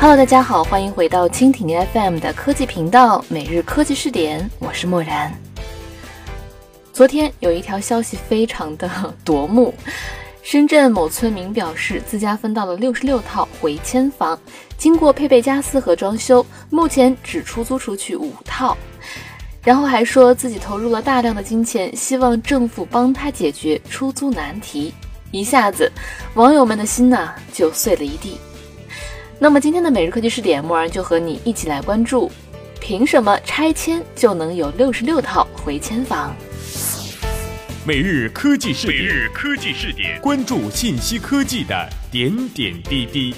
Hello，大家好，欢迎回到蜻蜓 FM 的科技频道，每日科技视点，我是漠然。昨天有一条消息非常的夺目，深圳某村民表示自家分到了六十六套回迁房，经过配备家私和装修，目前只出租出去五套。然后还说自己投入了大量的金钱，希望政府帮他解决出租难题。一下子，网友们的心呐就碎了一地。那么今天的每日科技试点，默然就和你一起来关注：凭什么拆迁就能有六十六套回迁房？每日科技视点，每日科技视点，关注信息科技的点点滴滴。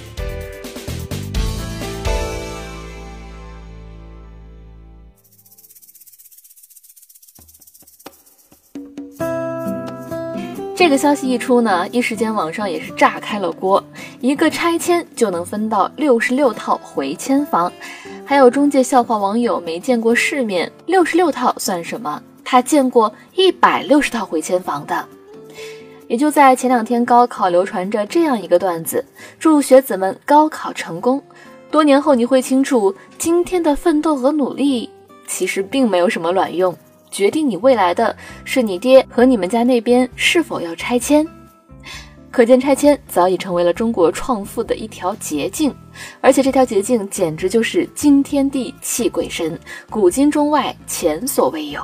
这个消息一出呢，一时间网上也是炸开了锅。一个拆迁就能分到六十六套回迁房，还有中介笑话网友没见过世面，六十六套算什么？他见过一百六十套回迁房的。也就在前两天，高考流传着这样一个段子：祝学子们高考成功。多年后你会清楚，今天的奋斗和努力其实并没有什么卵用。决定你未来的是你爹和你们家那边是否要拆迁，可见拆迁早已成为了中国创富的一条捷径，而且这条捷径简直就是惊天地泣鬼神，古今中外前所未有。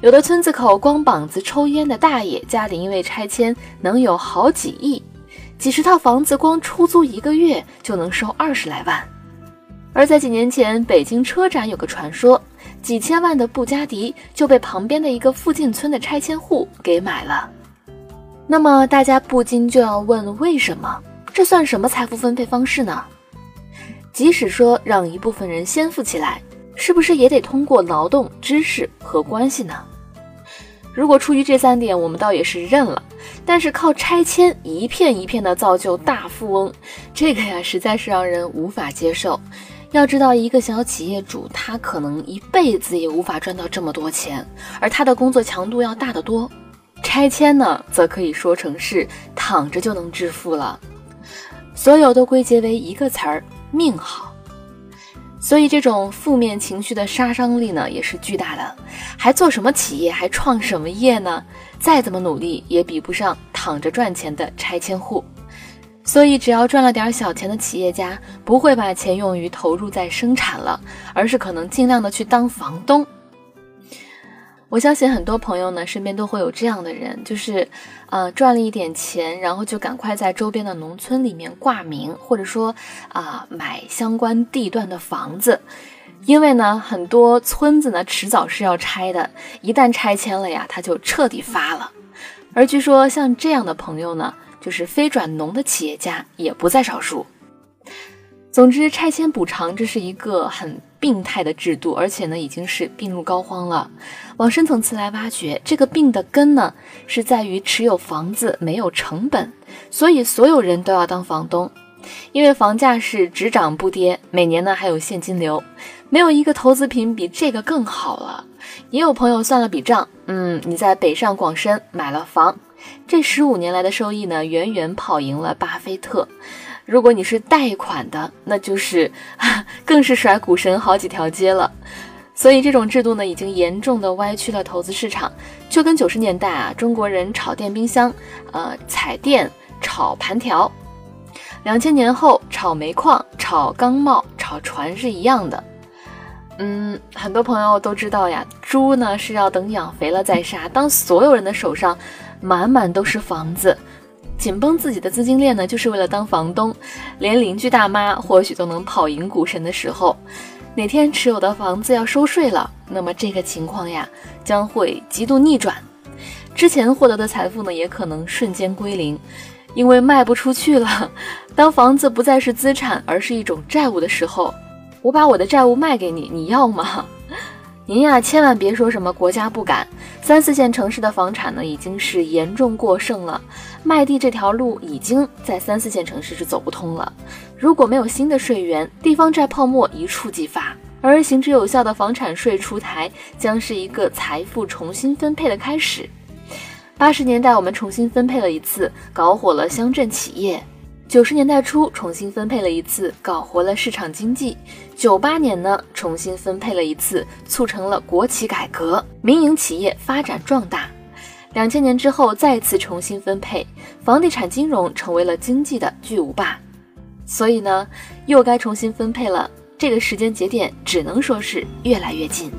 有的村子口光膀子抽烟的大爷家里因为拆迁能有好几亿，几十套房子光出租一个月就能收二十来万。而在几年前，北京车展有个传说。几千万的布加迪就被旁边的一个附近村的拆迁户给买了。那么大家不禁就要问：为什么？这算什么财富分配方式呢？即使说让一部分人先富起来，是不是也得通过劳动、知识和关系呢？如果出于这三点，我们倒也是认了。但是靠拆迁一片一片的造就大富翁，这个呀，实在是让人无法接受。要知道，一个小企业主他可能一辈子也无法赚到这么多钱，而他的工作强度要大得多。拆迁呢，则可以说成是躺着就能致富了。所有都归结为一个词儿：命好。所以这种负面情绪的杀伤力呢，也是巨大的。还做什么企业，还创什么业呢？再怎么努力，也比不上躺着赚钱的拆迁户。所以，只要赚了点小钱的企业家，不会把钱用于投入在生产了，而是可能尽量的去当房东。我相信很多朋友呢，身边都会有这样的人，就是，呃，赚了一点钱，然后就赶快在周边的农村里面挂名，或者说啊，买相关地段的房子，因为呢，很多村子呢，迟早是要拆的，一旦拆迁了呀，他就彻底发了。而据说像这样的朋友呢。就是非转农的企业家也不在少数。总之，拆迁补偿这是一个很病态的制度，而且呢，已经是病入膏肓了。往深层次来挖掘，这个病的根呢，是在于持有房子没有成本，所以所有人都要当房东。因为房价是只涨不跌，每年呢还有现金流，没有一个投资品比这个更好了。也有朋友算了笔账，嗯，你在北上广深买了房。这十五年来的收益呢，远远跑赢了巴菲特。如果你是贷款的，那就是 更是甩股神好几条街了。所以这种制度呢，已经严重的歪曲了投资市场，就跟九十年代啊中国人炒电冰箱、呃彩电、炒盘条，两千年后炒煤矿、炒钢贸、炒船是一样的。嗯，很多朋友都知道呀，猪呢是要等养肥了再杀。当所有人的手上满满都是房子，紧绷自己的资金链呢，就是为了当房东，连邻居大妈或许都能跑赢股神的时候，哪天持有的房子要收税了，那么这个情况呀将会极度逆转，之前获得的财富呢也可能瞬间归零，因为卖不出去了。当房子不再是资产，而是一种债务的时候。我把我的债务卖给你，你要吗？您呀，千万别说什么国家不敢。三四线城市的房产呢，已经是严重过剩了，卖地这条路已经在三四线城市是走不通了。如果没有新的税源，地方债泡沫一触即发，而行之有效的房产税出台，将是一个财富重新分配的开始。八十年代我们重新分配了一次，搞火了乡镇企业。九十年代初重新分配了一次，搞活了市场经济；九八年呢，重新分配了一次，促成了国企改革，民营企业发展壮大。两千年之后再次重新分配，房地产金融成为了经济的巨无霸。所以呢，又该重新分配了。这个时间节点只能说是越来越近。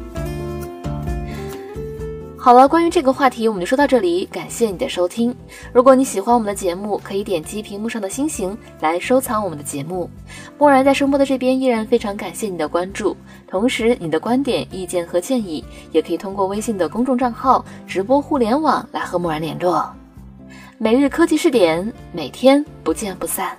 好了，关于这个话题，我们就说到这里。感谢你的收听。如果你喜欢我们的节目，可以点击屏幕上的星星来收藏我们的节目。默然在声波的这边依然非常感谢你的关注，同时你的观点、意见和建议也可以通过微信的公众账号“直播互联网”来和默然联络。每日科技视点，每天不见不散。